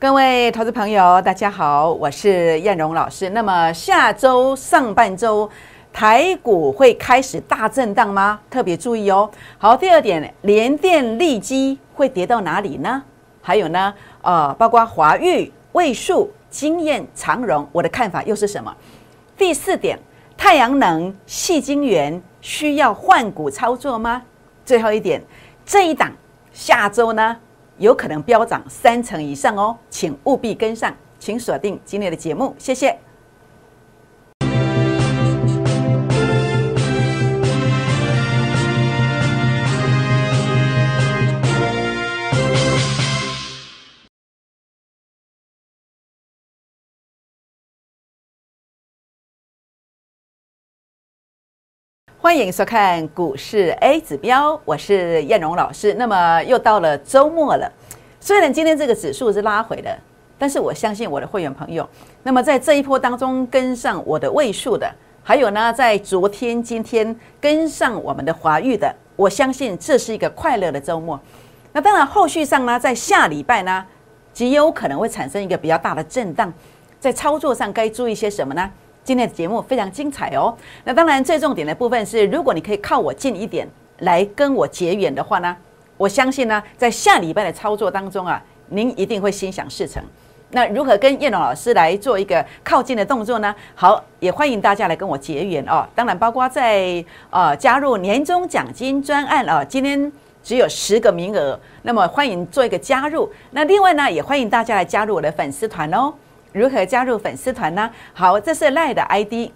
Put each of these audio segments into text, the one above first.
各位投资朋友，大家好，我是燕荣老师。那么下周上半周台股会开始大震荡吗？特别注意哦。好，第二点，联电、利基会跌到哪里呢？还有呢，呃，包括华裕、位数、经验、长荣，我的看法又是什么？第四点，太阳能、细晶圆需要换股操作吗？最后一点，这一档下周呢？有可能飙涨三成以上哦，请务必跟上，请锁定今天的节目，谢谢。欢迎收看股市 A 指标，我是燕荣老师。那么又到了周末了，虽然今天这个指数是拉回的，但是我相信我的会员朋友，那么在这一波当中跟上我的位数的，还有呢，在昨天、今天跟上我们的华裕的，我相信这是一个快乐的周末。那当然，后续上呢，在下礼拜呢，极有可能会产生一个比较大的震荡，在操作上该注意些什么呢？今天的节目非常精彩哦。那当然，最重点的部分是，如果你可以靠我近一点来跟我结缘的话呢，我相信呢，在下礼拜的操作当中啊，您一定会心想事成。那如何跟叶龙老师来做一个靠近的动作呢？好，也欢迎大家来跟我结缘哦。当然，包括在呃加入年终奖金专案啊，今天只有十个名额，那么欢迎做一个加入。那另外呢，也欢迎大家来加入我的粉丝团哦。如何加入粉丝团呢？好，这是赖的 ID，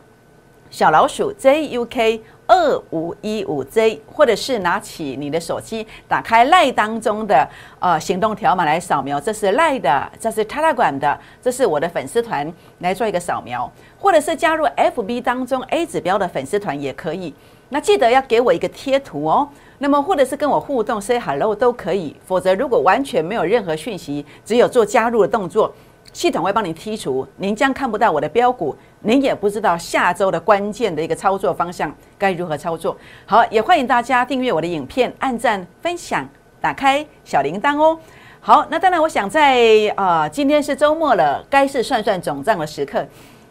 小老鼠 JUK 二五一五 J，或者是拿起你的手机，打开赖当中的呃行动条码来扫描，这是赖的，这是 Telegram 的，这是我的粉丝团来做一个扫描，或者是加入 FB 当中 A 指标的粉丝团也可以。那记得要给我一个贴图哦，那么或者是跟我互动 Say Hello 都可以，否则如果完全没有任何讯息，只有做加入的动作。系统会帮你剔除，您将看不到我的标股，您也不知道下周的关键的一个操作方向该如何操作。好，也欢迎大家订阅我的影片，按赞、分享、打开小铃铛哦。好，那当然，我想在啊，今天是周末了，该是算算总账的时刻。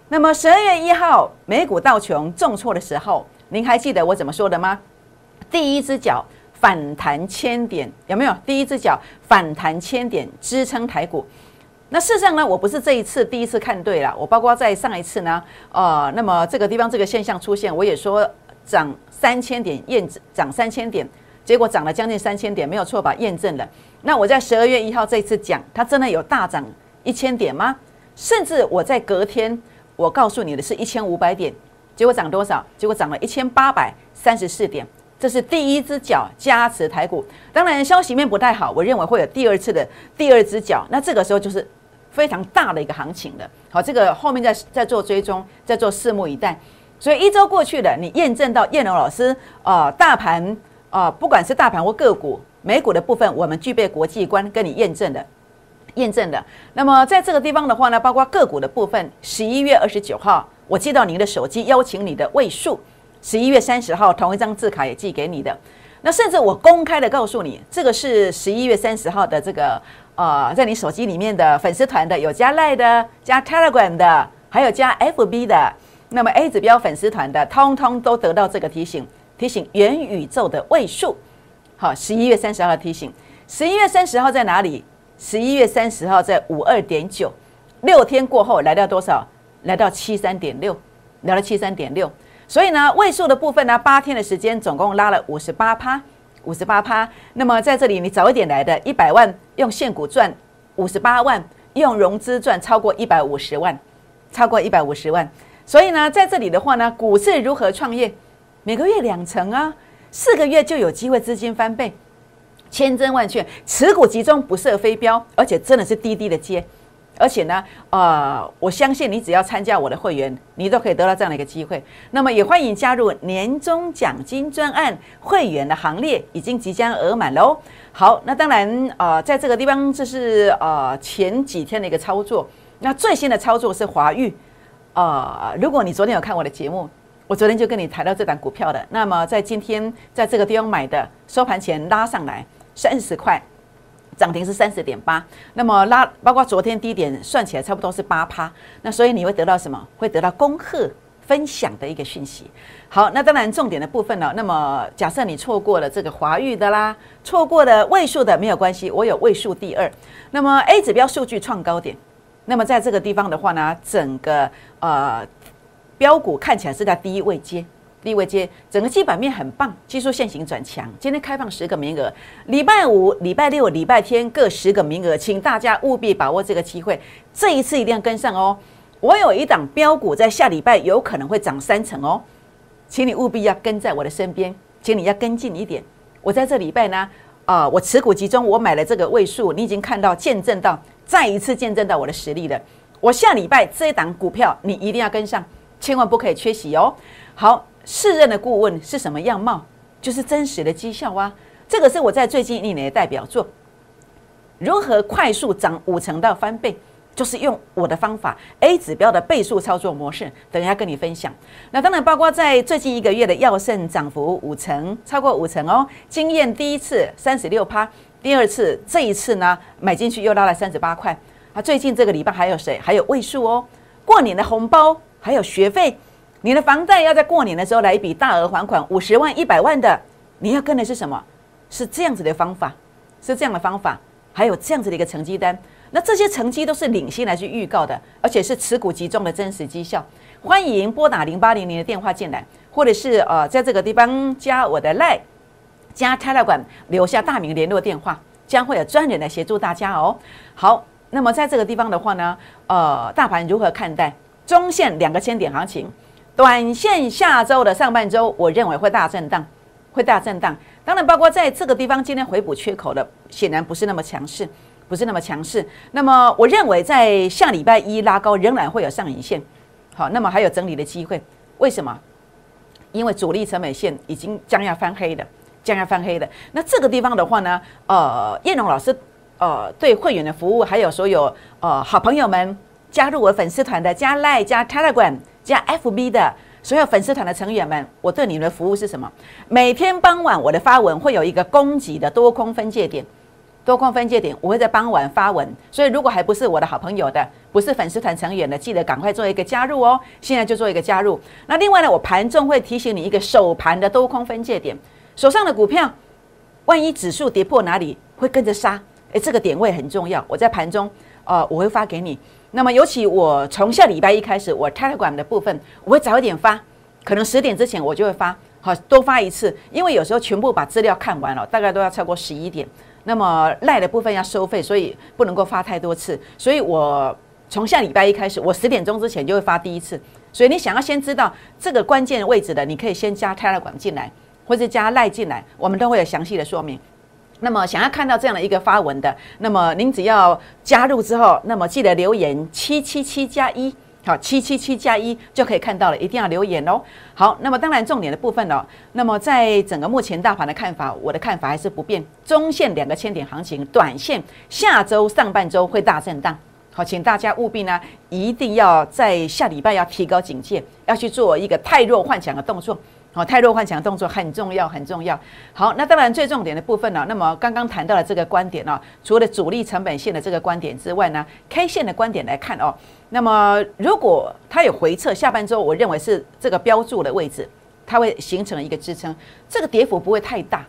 那么十二月一号美股道琼重挫的时候，您还记得我怎么说的吗？第一只脚反弹千点，有没有？第一只脚反弹千点支撑台股。那事实上呢，我不是这一次第一次看对了，我包括在上一次呢，呃，那么这个地方这个现象出现，我也说涨三千点验证涨三千点，结果涨了将近三千点，没有错吧？验证了。那我在十二月一号这次讲，它真的有大涨一千点吗？甚至我在隔天我告诉你的是一千五百点，结果涨多少？结果涨了一千八百三十四点，这是第一只脚加持台股。当然消息面不太好，我认为会有第二次的第二只脚，那这个时候就是。非常大的一个行情的，好，这个后面在在做追踪，在做拭目以待。所以一周过去了，你验证到叶龙老师啊，大盘啊，不管是大盘或个股，美股的部分，我们具备国际观，跟你验证的，验证的。那么在这个地方的话呢，包括个股的部分，十一月二十九号，我接到您的手机，邀请你的位数，十一月三十号，同一张字卡也寄给你的。那甚至我公开的告诉你，这个是十一月三十号的这个。呃，在你手机里面的粉丝团的有加赖的、加 Telegram 的，还有加 FB 的，那么 A 指标粉丝团的，通通都得到这个提醒，提醒元宇宙的位数。好，十一月三十号提醒，十一月三十号在哪里？十一月三十号在五二点九，六天过后来到多少？来到七三点六，来到七三点六。所以呢，位数的部分呢，八天的时间总共拉了五十八趴。五十八趴，那么在这里你早一点来的，一百万用现股赚五十八万，用融资赚超过一百五十万，超过一百五十万。所以呢，在这里的话呢，股市如何创业？每个月两成啊，四个月就有机会资金翻倍，千真万确，持股集中不设飞镖，而且真的是滴滴的接。而且呢，呃，我相信你只要参加我的会员，你都可以得到这样的一个机会。那么也欢迎加入年终奖金专案会员的行列，已经即将额满喽。好，那当然，呃，在这个地方，这是呃前几天的一个操作。那最新的操作是华裕，呃，如果你昨天有看我的节目，我昨天就跟你谈到这档股票的。那么在今天在这个地方买的，收盘前拉上来三十块，涨停是三十点八，那么拉包括昨天低点算起来差不多是八趴，那所以你会得到什么？会得到恭贺分享的一个讯息。好，那当然重点的部分呢，那么假设你错过了这个华裕的啦，错过了位数的没有关系，我有位数第二。那么 A 指标数据创高点，那么在这个地方的话呢，整个呃标股看起来是在第一位接。低位接，整个基本面很棒，技术线型转强。今天开放十个名额，礼拜五、礼拜六、礼拜天各十个名额，请大家务必把握这个机会。这一次一定要跟上哦！我有一档标股在下礼拜有可能会涨三成哦，请你务必要跟在我的身边，请你要跟进一点。我在这礼拜呢，啊，我持股集中，我买了这个位数，你已经看到见证到，再一次见证到我的实力了。我下礼拜这一档股票，你一定要跟上，千万不可以缺席哦。好。试任的顾问是什么样貌？就是真实的绩效啊！这个是我在最近一年的代表作。如何快速涨五成到翻倍？就是用我的方法 A 指标的倍数操作模式，等一下跟你分享。那当然包括在最近一个月的药盛涨幅五成，超过五成哦。经验第一次三十六趴，第二次这一次呢买进去又拉了三十八块。啊，最近这个礼拜还有谁？还有位数哦。过年的红包还有学费。你的房贷要在过年的时候来一笔大额还款，五十万、一百万的，你要跟的是什么？是这样子的方法，是这样的方法，还有这样子的一个成绩单。那这些成绩都是领先来去预告的，而且是持股集中的真实绩效。欢迎拨打零八零零的电话进来，或者是呃在这个地方加我的 line，加 Telegram 留下大名联络电话，将会有专人来协助大家哦。好，那么在这个地方的话呢，呃，大盘如何看待中线两个千点行情？短线下周的上半周，我认为会大震荡，会大震荡。当然，包括在这个地方今天回补缺口的，显然不是那么强势，不是那么强势。那么，我认为在下礼拜一拉高，仍然会有上影线。好，那么还有整理的机会。为什么？因为主力成本线已经将要翻黑的，将要翻黑的。那这个地方的话呢，呃，叶龙老师，呃，对会员的服务，还有所有呃好朋友们加入我粉丝团的，加 Line 加 Telegram。加 FB 的所有粉丝团的成员们，我对你们的服务是什么？每天傍晚我的发文会有一个供给的多空分界点，多空分界点我会在傍晚发文，所以如果还不是我的好朋友的，不是粉丝团成员的，记得赶快做一个加入哦！现在就做一个加入。那另外呢，我盘中会提醒你一个首盘的多空分界点，手上的股票，万一指数跌破哪里会跟着杀？诶，这个点位很重要，我在盘中，呃，我会发给你。那么，尤其我从下礼拜一开始，我 Telegram 的部分我会早一点发，可能十点之前我就会发，好多发一次，因为有时候全部把资料看完了，大概都要超过十一点。那么赖的部分要收费，所以不能够发太多次。所以我从下礼拜一开始，我十点钟之前就会发第一次。所以你想要先知道这个关键位置的，你可以先加 Telegram 进来，或者加赖进来，我们都会有详细的说明。那么想要看到这样的一个发文的，那么您只要加入之后，那么记得留言七七七加一，好，七七七加一就可以看到了，一定要留言哦。好，那么当然重点的部分哦，那么在整个目前大盘的看法，我的看法还是不变，中线两个千点行情，短线下周上半周会大震荡。好，请大家务必呢，一定要在下礼拜要提高警戒，要去做一个太弱幻想的动作。好，太弱幻想动作很重要，很重要。好，那当然最重点的部分呢，那么刚刚谈到了这个观点呢，除了主力成本线的这个观点之外呢，K 线的观点来看哦，那么如果它有回撤，下半周我认为是这个标注的位置，它会形成一个支撑，这个跌幅不会太大。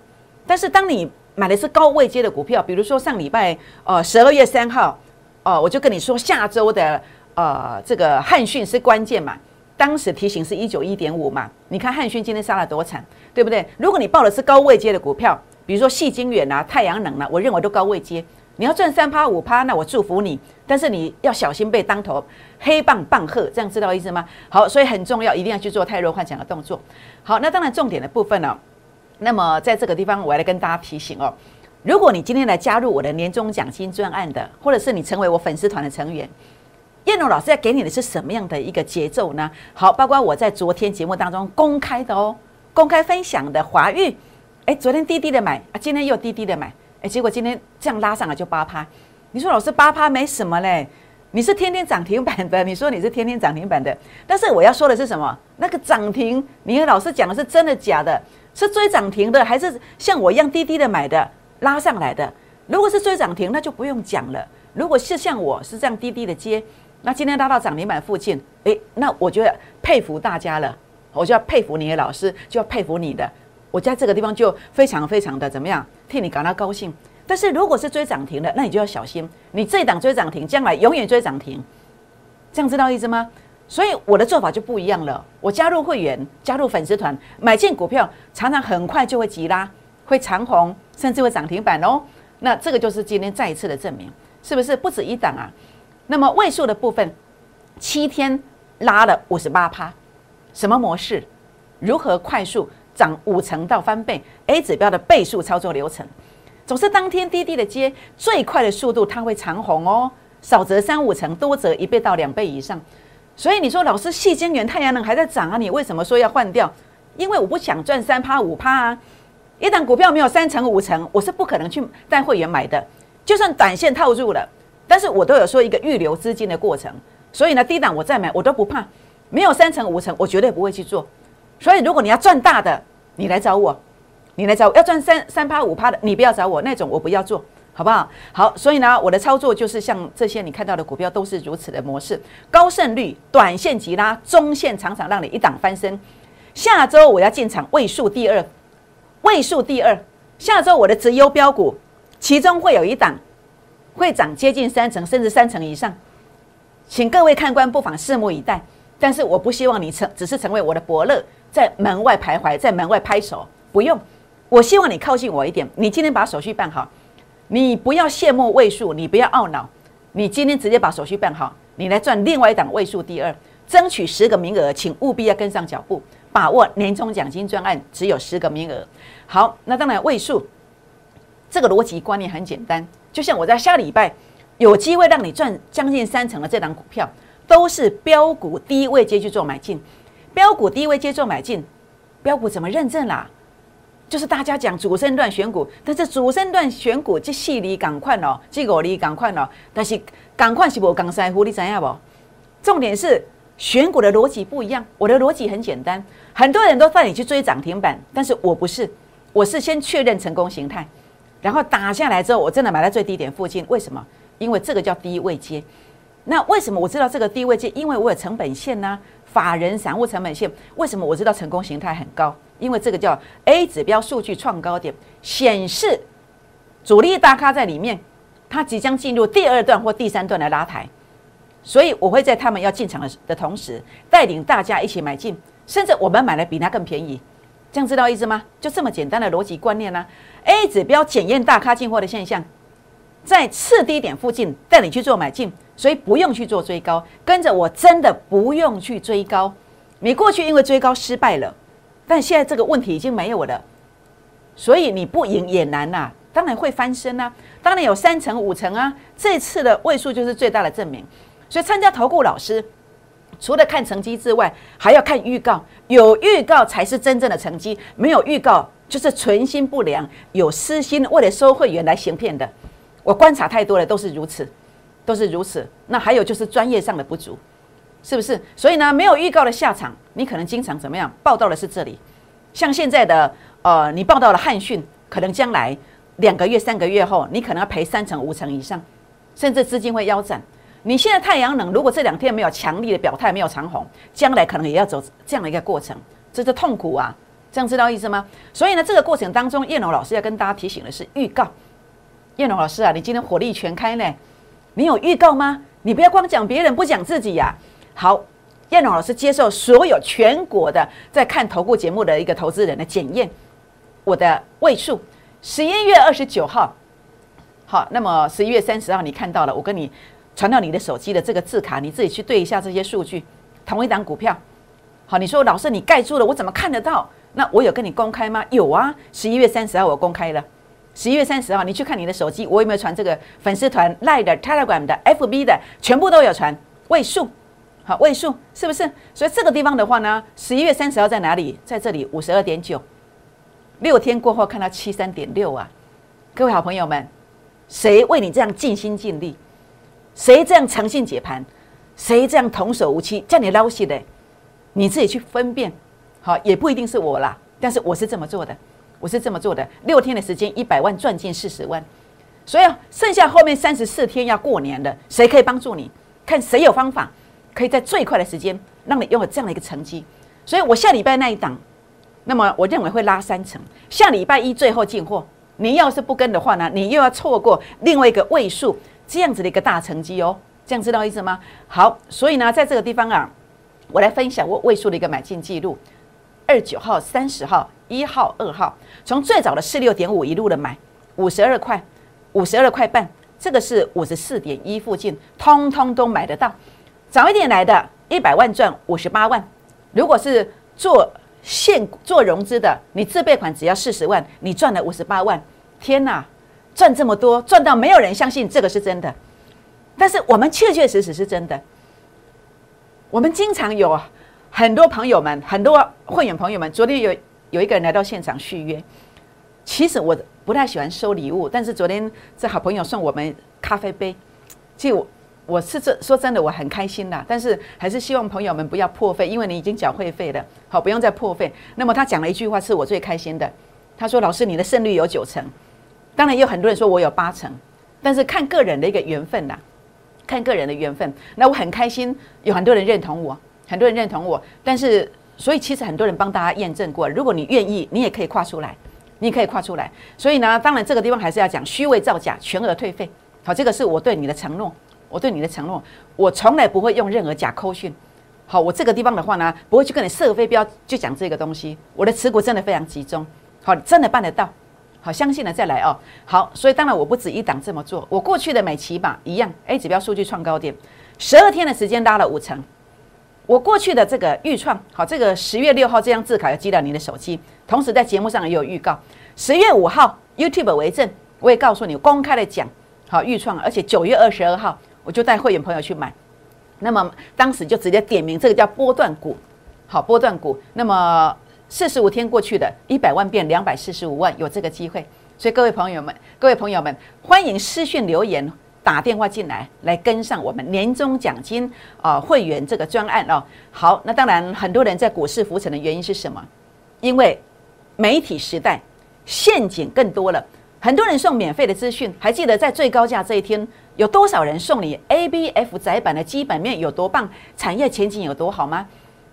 但是当你买的是高位接的股票，比如说上礼拜呃十二月三号，哦，我就跟你说下周的呃这个汉讯是关键嘛。当时提醒是一九一点五嘛？你看汉讯今天杀了多惨，对不对？如果你报的是高位接的股票，比如说细晶远啊、太阳能啊，我认为都高位接，你要赚三趴五趴，那我祝福你。但是你要小心被当头黑棒棒喝，这样知道意思吗？好，所以很重要，一定要去做太弱幻想的动作。好，那当然重点的部分呢，那么在这个地方，我来跟大家提醒哦，如果你今天来加入我的年终奖金专案的，或者是你成为我粉丝团的成员。燕龙老师要给你的是什么样的一个节奏呢？好，包括我在昨天节目当中公开的哦，公开分享的华玉，哎，昨天低低的买啊，今天又低低的买，哎，结果今天这样拉上来就八趴。你说老师八趴没什么嘞，你是天天涨停板的，你说你是天天涨停板的，但是我要说的是什么？那个涨停，你和老师讲的是真的假的？是追涨停的，还是像我一样低低的买的拉上来的？如果是追涨停，那就不用讲了。如果是像我是这样低低的接，那今天拉到涨停板附近，诶，那我觉得佩服大家了，我就要佩服你的老师，就要佩服你的。我在这个地方就非常非常的怎么样，替你感到高兴。但是如果是追涨停的，那你就要小心，你这一档追涨停，将来永远追涨停，这样知道意思吗？所以我的做法就不一样了。我加入会员，加入粉丝团，买进股票，常常很快就会急拉，会长红，甚至会涨停板哦。那这个就是今天再一次的证明，是不是不止一档啊？那么位数的部分，七天拉了五十八趴，什么模式？如何快速涨五成到翻倍？A 指标的倍数操作流程，总是当天滴滴的接，最快的速度它会长红哦，少则三五成，多则一倍到两倍以上。所以你说老师，细晶元太阳能还在涨啊？你为什么说要换掉？因为我不想赚三趴五趴啊！一旦股票没有三成五成，我是不可能去带会员买的。就算短线套入了，但是我都有说一个预留资金的过程。所以呢，低档我再买，我都不怕。没有三成五成，我绝对不会去做。所以如果你要赚大的，你来找我，你来找我要赚三三趴五趴的，你不要找我那种，我不要做。好不好？好，所以呢，我的操作就是像这些你看到的股票都是如此的模式，高胜率，短线急拉，中线常常让你一档翻身。下周我要进场位数第二，位数第二。下周我的直优标股，其中会有一档会涨接近三成，甚至三成以上，请各位看官不妨拭目以待。但是我不希望你成只是成为我的伯乐，在门外徘徊，在门外拍手，不用。我希望你靠近我一点，你今天把手续办好。你不要羡慕位数，你不要懊恼，你今天直接把手续办好，你来赚另外一档位数第二，争取十个名额，请务必要跟上脚步，把握年终奖金专案只有十个名额。好，那当然位数这个逻辑观念很简单，就像我在下礼拜有机会让你赚将近三成的这档股票，都是标股低位接去做买进，标股低位接做买进，标股怎么认证啦？就是大家讲主升段选股，但是主升段选股这细里赶快哦，这个里赶快哦，但是赶快是无刚在乎，你知影不？重点是选股的逻辑不一样。我的逻辑很简单，很多人都带你去追涨停板，但是我不是，我是先确认成功形态，然后打下来之后，我真的买在最低点附近。为什么？因为这个叫低位接。那为什么我知道这个低位接？因为我有成本线呢，法人散户成本线。为什么我知道成功形态很高？因为这个叫 A 指标数据创高点，显示主力大咖在里面，它即将进入第二段或第三段的拉抬，所以我会在他们要进场的的同时，带领大家一起买进，甚至我们买的比它更便宜，这样知道意思吗？就这么简单的逻辑观念呢？A 指标检验大咖进货的现象，在次低点附近带你去做买进，所以不用去做追高，跟着我真的不用去追高，你过去因为追高失败了。但现在这个问题已经没有了，所以你不赢也难呐。当然会翻身啊，当然有三成五成啊。这次的位数就是最大的证明。所以参加投顾老师，除了看成绩之外，还要看预告。有预告才是真正的成绩，没有预告就是存心不良，有私心为了收会员来行骗的。我观察太多了，都是如此，都是如此。那还有就是专业上的不足。是不是？所以呢，没有预告的下场，你可能经常怎么样？报道的是这里，像现在的呃，你报道了汉讯，可能将来两个月、三个月后，你可能要赔三成、五成以上，甚至资金会腰斩。你现在太阳能，如果这两天没有强力的表态，没有长红，将来可能也要走这样的一个过程，这是痛苦啊！这样知道意思吗？所以呢，这个过程当中，叶龙老师要跟大家提醒的是预告。叶龙老师啊，你今天火力全开呢，你有预告吗？你不要光讲别人，不讲自己呀。好，燕龙老师接受所有全国的在看投顾节目的一个投资人的检验，我的位数十一月二十九号，好，那么十一月三十号你看到了，我跟你传到你的手机的这个字卡，你自己去对一下这些数据，同一档股票，好，你说老师你盖住了，我怎么看得到？那我有跟你公开吗？有啊，十一月三十号我公开了，十一月三十号你去看你的手机，我有没有传这个粉丝团、Line 的、Telegram 的、FB 的，全部都有传位数。好，位数是不是？所以这个地方的话呢，十一月三十号在哪里？在这里五十二点九，六天过后看到七三点六啊！各位好朋友们，谁为你这样尽心尽力？谁这样诚信解盘？谁这样童叟无欺叫你捞戏的？你自己去分辨。好，也不一定是我啦，但是我是这么做的，我是这么做的。六天的时间，一百万赚进四十万。所以剩下后面三十四天要过年了，谁可以帮助你？看谁有方法，可以在最快的时间让你拥有这样的一个成绩。所以我下礼拜那一档，那么我认为会拉三成。下礼拜一最后进货，你要是不跟的话呢，你又要错过另外一个位数这样子的一个大成绩哦。这样知道意思吗？好，所以呢，在这个地方啊，我来分享我位数的一个买进记录：二九号、三十号、一号、二号，从最早的四六点五一路的买，五十二块、五十二块半，这个是五十四点一附近，通通都买得到。早一点来的，一百万赚五十八万。如果是做现做融资的，你自备款只要四十万，你赚了五十八万，天哪，赚这么多，赚到没有人相信这个是真的。但是我们确确实实是真的。我们经常有很多朋友们，很多会员朋友们，昨天有有一个人来到现场续约。其实我不太喜欢收礼物，但是昨天这好朋友送我们咖啡杯，其实我我是这说真的，我很开心啦。但是还是希望朋友们不要破费，因为你已经缴会费了，好不用再破费。那么他讲了一句话是我最开心的，他说：“老师，你的胜率有九成。”当然也有很多人说我有八成，但是看个人的一个缘分啦。看个人的缘分，那我很开心，有很多人认同我，很多人认同我。但是，所以其实很多人帮大家验证过，如果你愿意，你也可以跨出来，你可以跨出来。所以呢，当然这个地方还是要讲虚伪造假，全额退费。好，这个是我对你的承诺，我对你的承诺，我从来不会用任何假扣讯。好，我这个地方的话呢，不会去跟你设飞镖，就讲这个东西。我的持股真的非常集中，好，真的办得到。好，相信了再来哦。好，所以当然我不止一档这么做。我过去的每期吧一样，A 指标数据创高点，十二天的时间拉了五成。我过去的这个预创，好，这个十月六号这张字卡要寄到你的手机，同时在节目上也有预告。十月五号 YouTube 为证，我也告诉你公开的讲，好预创，而且九月二十二号我就带会员朋友去买，那么当时就直接点名这个叫波段股，好波段股，那么。四十五天过去的一百万变两百四十五万，有这个机会，所以各位朋友们，各位朋友们，欢迎私讯留言、打电话进来，来跟上我们年终奖金啊会员这个专案哦。好，那当然很多人在股市浮沉的原因是什么？因为媒体时代陷阱更多了，很多人送免费的资讯，还记得在最高价这一天有多少人送你 A、B、F 窄板的基本面有多棒，产业前景有多好吗？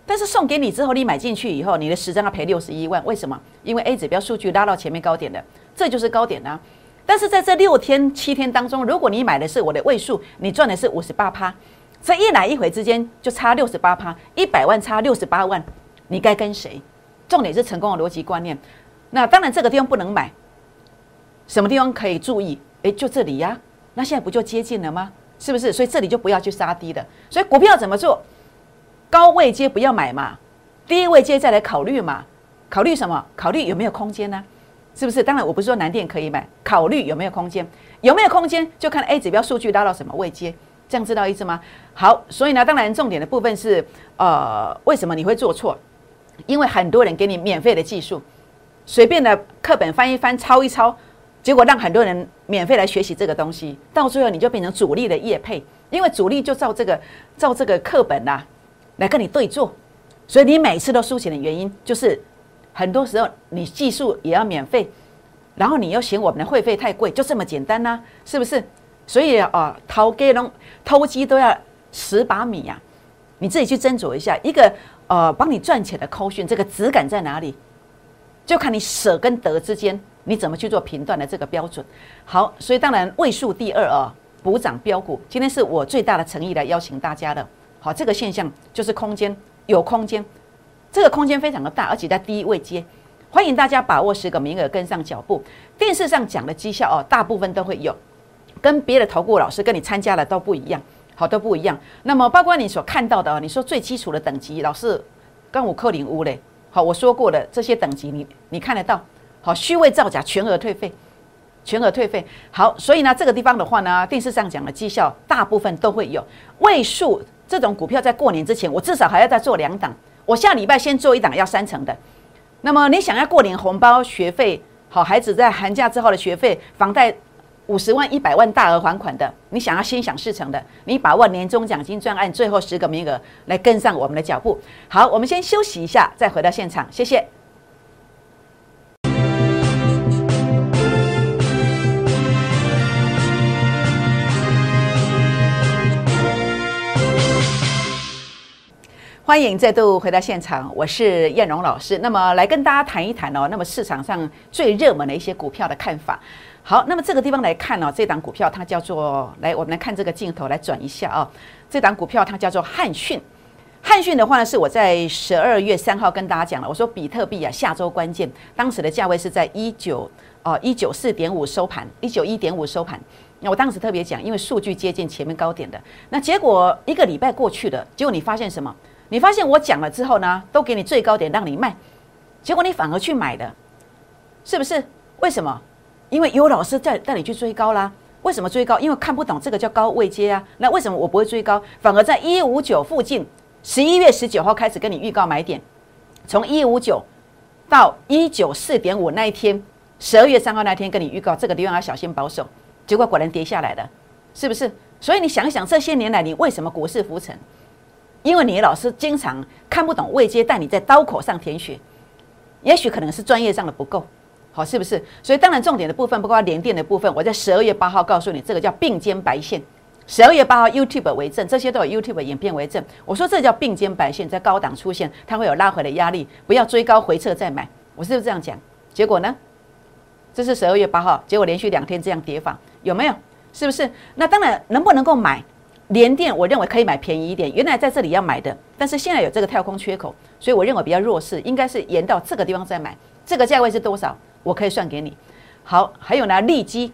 但是送给你之后，你买进去以后，你的十张要赔六十一万，为什么？因为 A 指标数据拉到前面高点的，这就是高点啊。但是在这六天七天当中，如果你买的是我的位数，你赚的是五十八趴，这一来一回之间就差六十八趴，一百万差六十八万，你该跟谁？重点是成功的逻辑观念。那当然这个地方不能买，什么地方可以注意？诶，就这里呀。那现在不就接近了吗？是不是？所以这里就不要去杀低的。所以股票怎么做？高位接不要买嘛，低位接再来考虑嘛，考虑什么？考虑有没有空间呢？是不是？当然我不是说南电可以买，考虑有没有空间，有没有空间就看 A 指标数据拉到什么位接，这样知道意思吗？好，所以呢，当然重点的部分是，呃，为什么你会做错？因为很多人给你免费的技术，随便的课本翻一翻、抄一抄，结果让很多人免费来学习这个东西，到最后你就变成主力的业配，因为主力就照这个照这个课本呐。来跟你对坐，所以你每次都输钱的原因，就是很多时候你技术也要免费，然后你又嫌我们的会费太贵，就这么简单呐，是不是？所以啊，偷鸡龙偷鸡都要十把米呀，你自己去斟酌一下，一个呃帮你赚钱的扣讯，这个质感在哪里？就看你舍跟得之间，你怎么去做评断的这个标准。好，所以当然位数第二啊，补涨标股，今天是我最大的诚意来邀请大家的。好，这个现象就是空间有空间，这个空间非常的大，而且在第一位接，欢迎大家把握十个名额跟上脚步。电视上讲的绩效哦，大部分都会有，跟别的投顾老师跟你参加的都不一样，好都不一样。那么包括你所看到的，你说最基础的等级，老师跟我扣零屋嘞，好，我说过的这些等级，你你看得到，好虚伪造假，全额退费。全额退费，好，所以呢，这个地方的话呢，电视上讲的绩效大部分都会有位数这种股票，在过年之前，我至少还要再做两档。我下礼拜先做一档要三成的。那么你想要过年红包、学费，好孩子在寒假之后的学费、房贷五十万、一百万大额还款的，你想要心想事成的，你把握年终奖金专案最后十个名额来跟上我们的脚步。好，我们先休息一下，再回到现场，谢谢。欢迎再度回到现场，我是燕荣老师。那么来跟大家谈一谈哦，那么市场上最热门的一些股票的看法。好，那么这个地方来看哦，这档股票它叫做来，我们来看这个镜头来转一下啊。这档股票它叫做汉讯，汉讯的话呢是我在十二月三号跟大家讲了，我说比特币啊下周关键，当时的价位是在一九哦一九四点五收盘，一九一点五收盘。那我当时特别讲，因为数据接近前面高点的，那结果一个礼拜过去了，结果你发现什么？你发现我讲了之后呢，都给你最高点让你卖，结果你反而去买的，是不是？为什么？因为有老师在带你去追高啦。为什么追高？因为看不懂这个叫高位接啊。那为什么我不会追高，反而在一五九附近，十一月十九号开始跟你预告买点，从一五九到一九四点五那一天，十二月三号那天跟你预告这个地方要小心保守，结果果然跌下来了，是不是？所以你想想，这些年来你为什么股市浮沉？因为你老师经常看不懂未接，带你在刀口上舔血，也许可能是专业上的不够，好是不是？所以当然重点的部分，包括连电的部分，我在十二月八号告诉你，这个叫并肩白线。十二月八号 YouTube 为证，这些都有 YouTube 演变为证。我说这叫并肩白线，在高档出现，它会有拉回的压力，不要追高回撤再买。我是不是这样讲？结果呢？这是十二月八号，结果连续两天这样跌法，有没有？是不是？那当然能不能够买？联电，我认为可以买便宜一点。原来在这里要买的，但是现在有这个跳空缺口，所以我认为比较弱势，应该是延到这个地方再买。这个价位是多少？我可以算给你。好，还有呢，利基，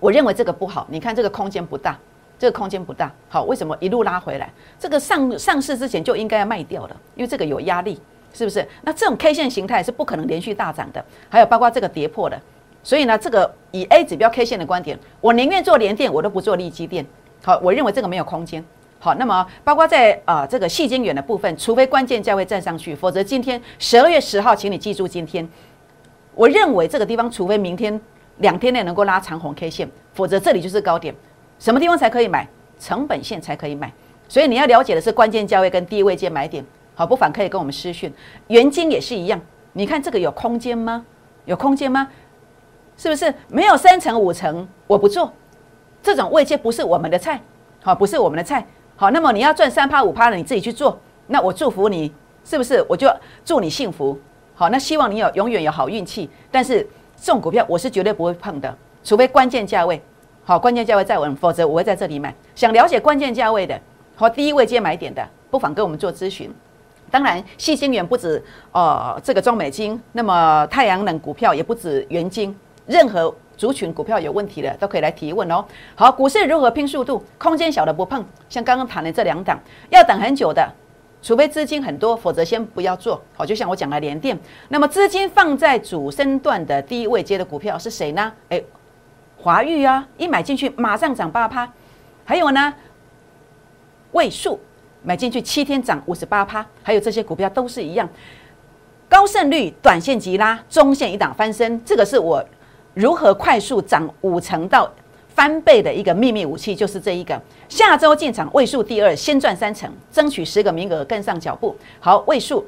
我认为这个不好。你看这个空间不大，这个空间不大。好，为什么一路拉回来？这个上上市之前就应该要卖掉的，因为这个有压力，是不是？那这种 K 线形态是不可能连续大涨的。还有包括这个跌破的，所以呢，这个以 A 指标 K 线的观点，我宁愿做联电，我都不做利基电。好，我认为这个没有空间。好，那么包括在啊这个细晶圆的部分，除非关键价位站上去，否则今天十二月十号，请你记住今天，我认为这个地方，除非明天两天内能够拉长红 K 线，否则这里就是高点。什么地方才可以买？成本线才可以买。所以你要了解的是关键价位跟低位接买点。好，不妨可以跟我们私讯。元金也是一样，你看这个有空间吗？有空间吗？是不是没有三成五成？我不做。这种位阶不是我们的菜，好，不是我们的菜，好，那么你要赚三趴五趴的，你自己去做。那我祝福你，是不是？我就祝你幸福，好，那希望你有永远有好运气。但是这种股票我是绝对不会碰的，除非关键价位，好，关键价位再稳，否则我会在这里买。想了解关键价位的，和第一位接买点的，不妨跟我们做咨询。当然，细心远不止哦，这个中美金，那么太阳能股票也不止元金，任何。族群股票有问题的都可以来提问哦。好，股市如何拼速度？空间小的不碰，像刚刚谈的这两档，要等很久的，除非资金很多，否则先不要做。好，就像我讲的联电，那么资金放在主升段的低位接的股票是谁呢？哎，华玉啊，一买进去马上涨八趴。还有呢，位数买进去七天涨五十八趴，还有这些股票都是一样，高胜率，短线急拉，中线一档翻身，这个是我。如何快速涨五成到翻倍的一个秘密武器，就是这一个。下周进场位数第二，先赚三成，争取十个名额跟上脚步。好，位数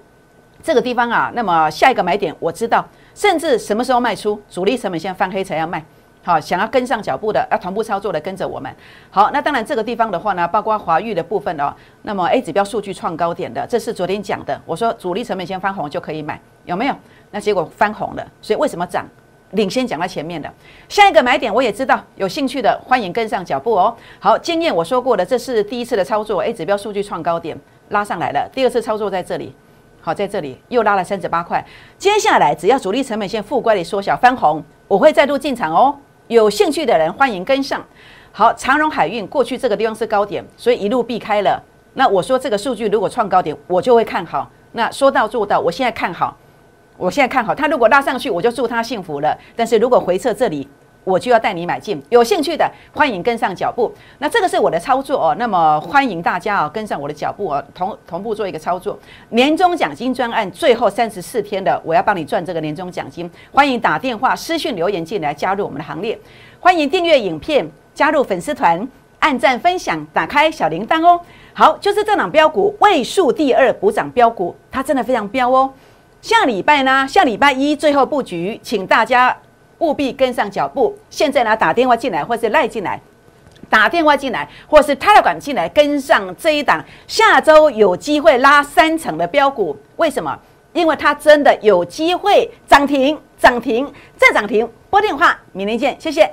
这个地方啊，那么下一个买点我知道，甚至什么时候卖出，主力成本线翻黑才要卖。好，想要跟上脚步的，要同步操作的，跟着我们。好，那当然这个地方的话呢，包括华域的部分哦，那么 A 指标数据创高点的，这是昨天讲的，我说主力成本线翻红就可以买，有没有？那结果翻红了，所以为什么涨？领先讲在前面的下一个买点，我也知道，有兴趣的欢迎跟上脚步哦。好，经验我说过的，这是第一次的操作，A 指标数据创高点拉上来了。第二次操作在这里，好，在这里又拉了三十八块。接下来只要主力成本线负乖离缩小翻红，我会再度进场哦。有兴趣的人欢迎跟上。好，长荣海运过去这个地方是高点，所以一路避开了。那我说这个数据如果创高点，我就会看好。那说到做到，我现在看好。我现在看好它，如果拉上去，我就祝它幸福了。但是如果回撤这里，我就要带你买进。有兴趣的，欢迎跟上脚步。那这个是我的操作哦。那么欢迎大家啊，跟上我的脚步哦，同同步做一个操作。年终奖金专案最后三十四天的，我要帮你赚这个年终奖金。欢迎打电话、私讯留言进来加入我们的行列。欢迎订阅影片，加入粉丝团，按赞分享，打开小铃铛哦。好，就是这档标股位数第二补涨标股，它真的非常标哦。下礼拜呢？下礼拜一最后布局，请大家务必跟上脚步。现在呢，打电话进来或是赖进来，打电话进来，或是泰来管进来，跟上这一档，下周有机会拉三成的标股。为什么？因为它真的有机会涨停，涨停再涨停。拨电话，明天见，谢谢。